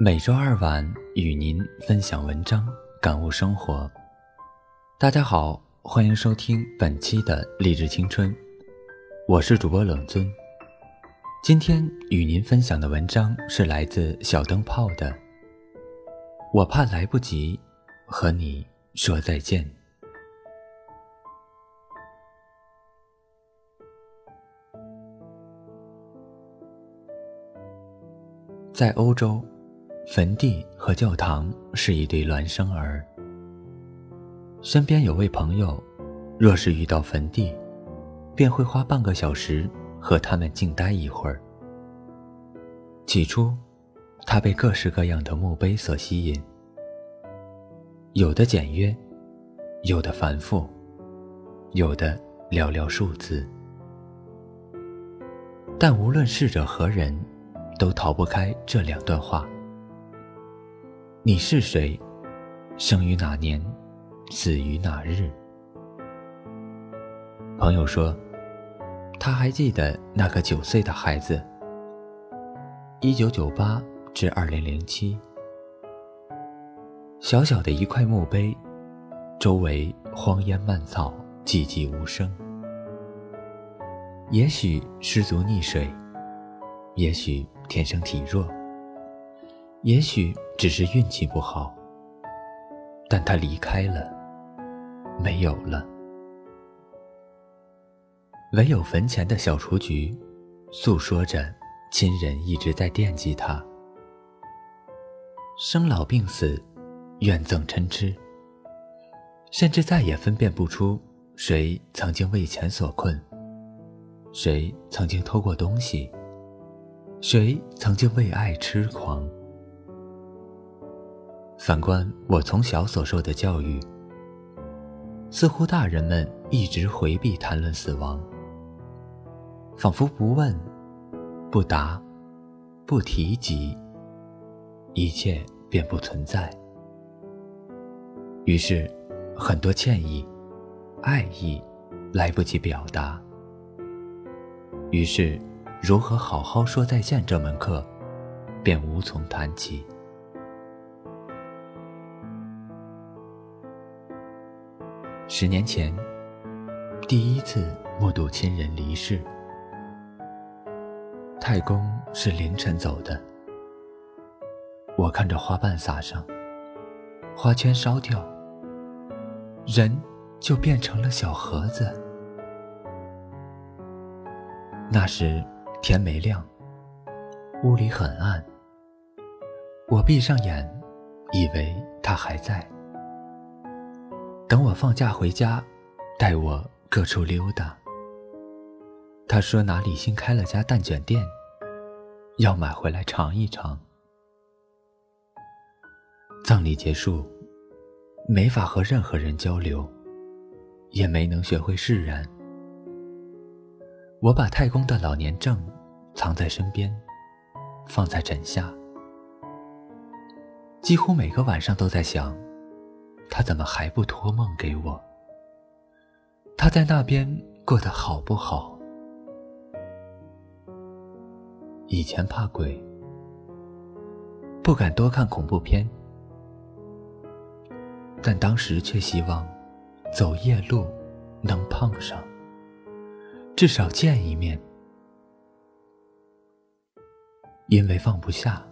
每周二晚与您分享文章，感悟生活。大家好，欢迎收听本期的励志青春，我是主播冷尊。今天与您分享的文章是来自小灯泡的。我怕来不及和你说再见。在欧洲。坟地和教堂是一对孪生儿。身边有位朋友，若是遇到坟地，便会花半个小时和他们静待一会儿。起初，他被各式各样的墓碑所吸引，有的简约，有的繁复，有的寥寥数字。但无论逝者何人，都逃不开这两段话。你是谁？生于哪年？死于哪日？朋友说，他还记得那个九岁的孩子。一九九八至二零零七，小小的一块墓碑，周围荒烟蔓草，寂寂无声。也许失足溺水，也许天生体弱。也许只是运气不好，但他离开了，没有了。唯有坟前的小雏菊，诉说着亲人一直在惦记他。生老病死，怨憎嗔痴，甚至再也分辨不出谁曾经为钱所困，谁曾经偷过东西，谁曾经为爱痴狂。反观我从小所受的教育，似乎大人们一直回避谈论死亡，仿佛不问、不答、不提及，一切便不存在。于是，很多歉意、爱意来不及表达。于是，如何好好说再见这门课，便无从谈起。十年前，第一次目睹亲人离世。太公是凌晨走的，我看着花瓣撒上，花圈烧掉，人就变成了小盒子。那时天没亮，屋里很暗，我闭上眼，以为他还在。等我放假回家，带我各处溜达。他说哪里新开了家蛋卷店，要买回来尝一尝。葬礼结束，没法和任何人交流，也没能学会释然。我把太公的老年证藏在身边，放在枕下，几乎每个晚上都在想。他怎么还不托梦给我？他在那边过得好不好？以前怕鬼，不敢多看恐怖片，但当时却希望走夜路能碰上，至少见一面。因为放不下，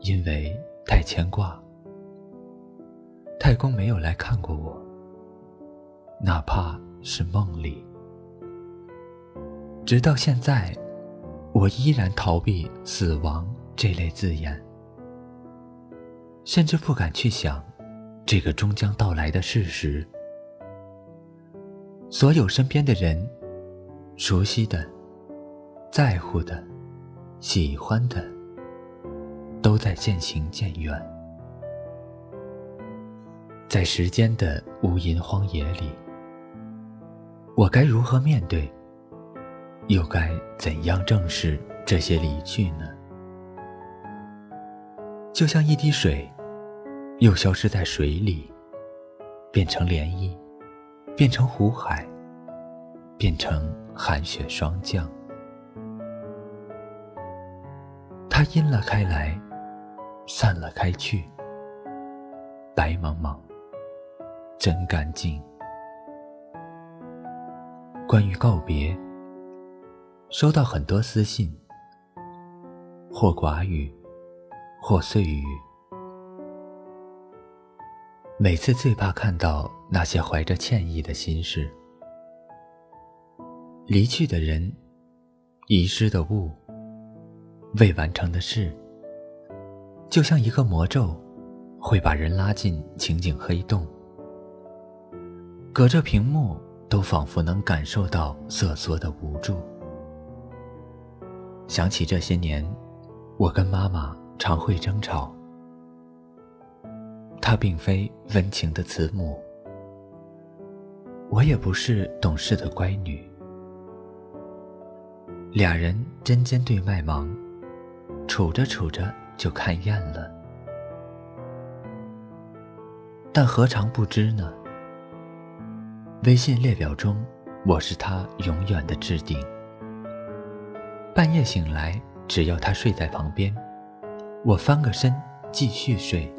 因为太牵挂。太公没有来看过我，哪怕是梦里。直到现在，我依然逃避“死亡”这类字眼，甚至不敢去想这个终将到来的事实。所有身边的人，熟悉的、在乎的、喜欢的，都在渐行渐远。在时间的无垠荒野里，我该如何面对？又该怎样正视这些离去呢？就像一滴水，又消失在水里，变成涟漪，变成湖海，变成寒雪霜降。它阴了开来，散了开去，白茫茫，真干净。关于告别，收到很多私信，或寡语，或碎语。每次最怕看到那些怀着歉意的心事。离去的人，遗失的物，未完成的事，就像一个魔咒，会把人拉进情景黑洞。隔着屏幕。都仿佛能感受到瑟缩的无助。想起这些年，我跟妈妈常会争吵。她并非温情的慈母，我也不是懂事的乖女。俩人针尖对麦芒，处着处着就看厌了。但何尝不知呢？微信列表中，我是他永远的置顶。半夜醒来，只要他睡在旁边，我翻个身继续睡，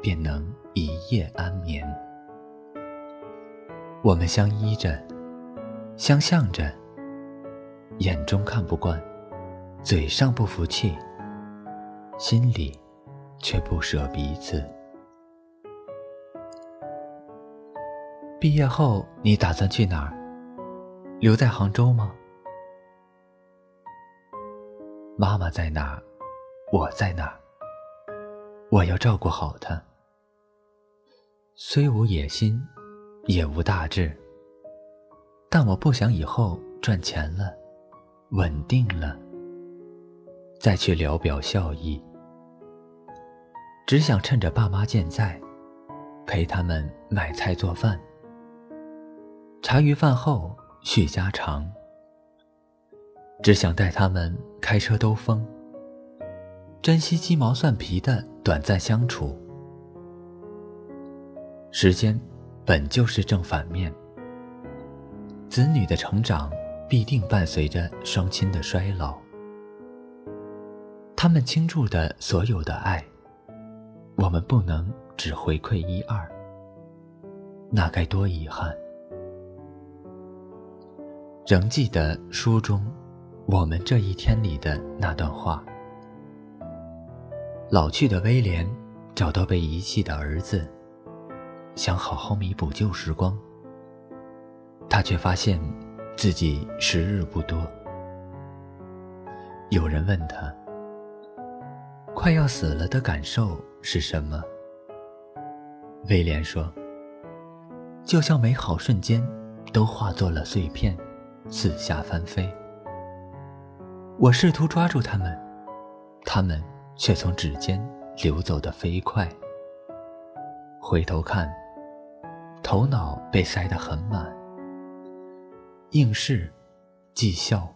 便能一夜安眠。我们相依着，相向着，眼中看不惯，嘴上不服气，心里却不舍彼此。毕业后你打算去哪儿？留在杭州吗？妈妈在哪儿？我在哪儿？我要照顾好她。虽无野心，也无大志，但我不想以后赚钱了，稳定了，再去聊表孝意。只想趁着爸妈健在，陪他们买菜做饭。茶余饭后叙家常，只想带他们开车兜风，珍惜鸡毛蒜皮的短暂相处。时间本就是正反面，子女的成长必定伴随着双亲的衰老，他们倾注的所有的爱，我们不能只回馈一二，那该多遗憾。仍记得书中我们这一天里的那段话。老去的威廉找到被遗弃的儿子，想好好弥补旧时光。他却发现自己时日不多。有人问他：“快要死了的感受是什么？”威廉说：“就像美好瞬间都化作了碎片。”四下翻飞，我试图抓住他们，他们却从指尖流走的飞快。回头看，头脑被塞得很满，应试、绩效、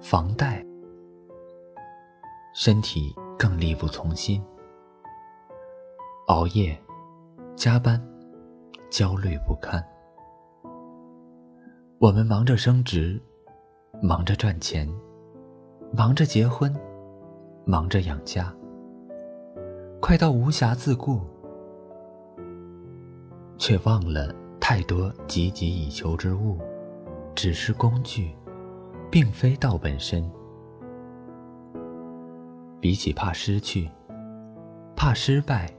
房贷，身体更力不从心，熬夜、加班，焦虑不堪。我们忙着升职，忙着赚钱，忙着结婚，忙着养家，快到无暇自顾，却忘了太多汲汲以求之物，只是工具，并非道本身。比起怕失去，怕失败，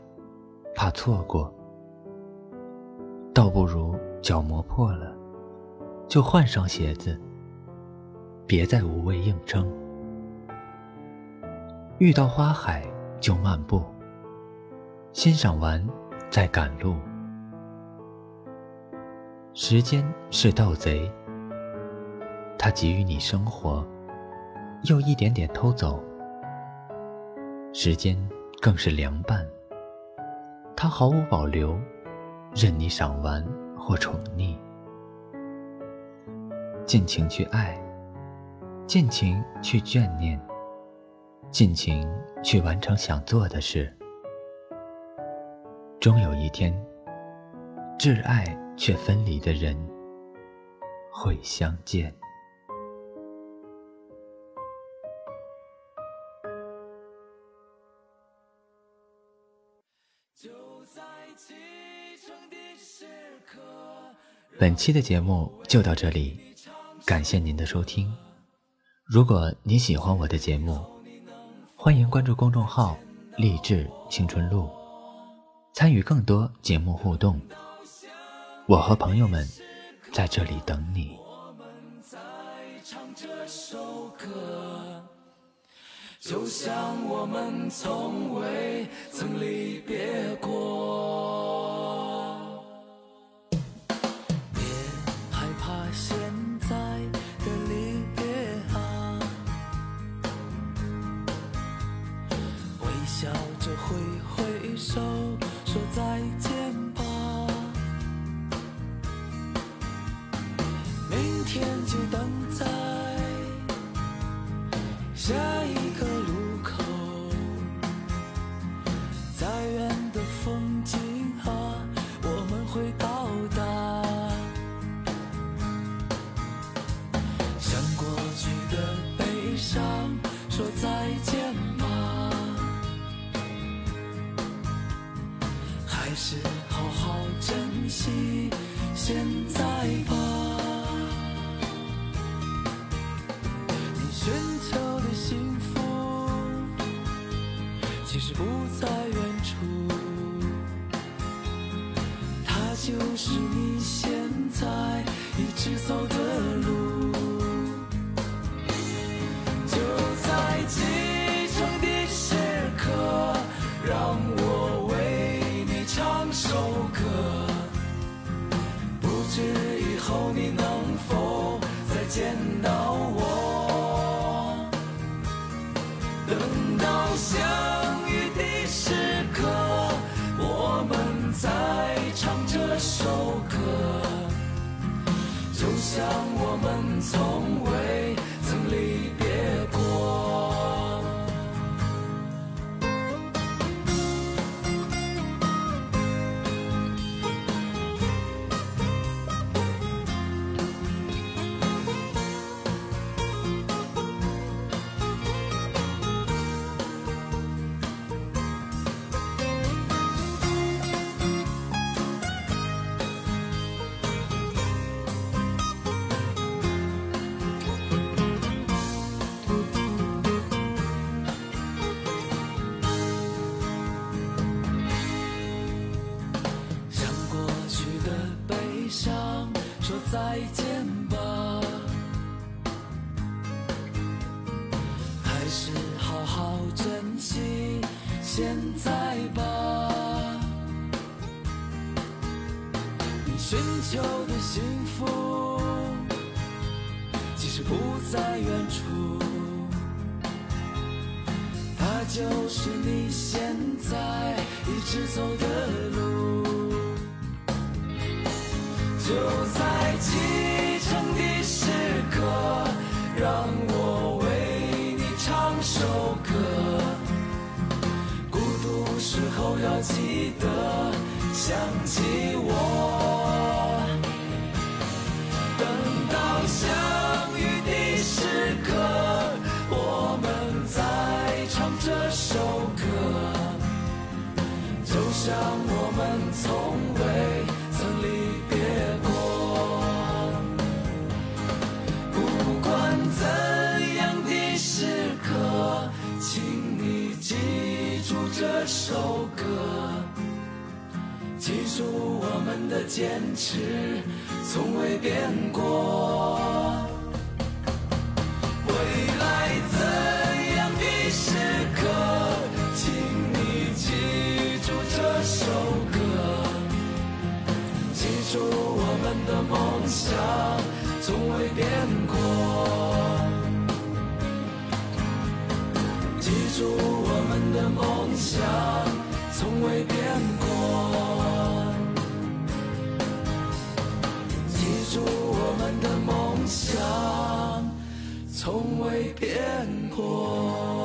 怕错过，倒不如脚磨破了。就换上鞋子，别再无谓硬撑。遇到花海就漫步，欣赏完再赶路。时间是盗贼，他给予你生活，又一点点偷走。时间更是凉拌，他毫无保留，任你赏玩或宠溺。尽情去爱，尽情去眷念，尽情去完成想做的事。终有一天，挚爱却分离的人会相见。本期的节目就到这里，感谢您的收听。如果你喜欢我的节目，欢迎关注公众号“励志青春路”，参与更多节目互动。我和朋友们在这里等你。就像我们从未曾离别过。你笑着挥挥手说再见吧，明天就等在下一个路口，再远的风景啊，我们会到达。向过去的悲伤说再见。吧，像我们从未现在吧。你寻求的幸福，其实不在远处，它就是你现在一直走的路。就在启程的时刻，让时候要记得想起我。等到相遇的时刻，我们再唱这首歌。就像我们从未这首歌，记住我们的坚持，从未变过。未来怎样的时刻，请你记住这首歌，记住我们的梦想，从未变过。记住的梦想，从未变过。记住我们的梦想，从未变过。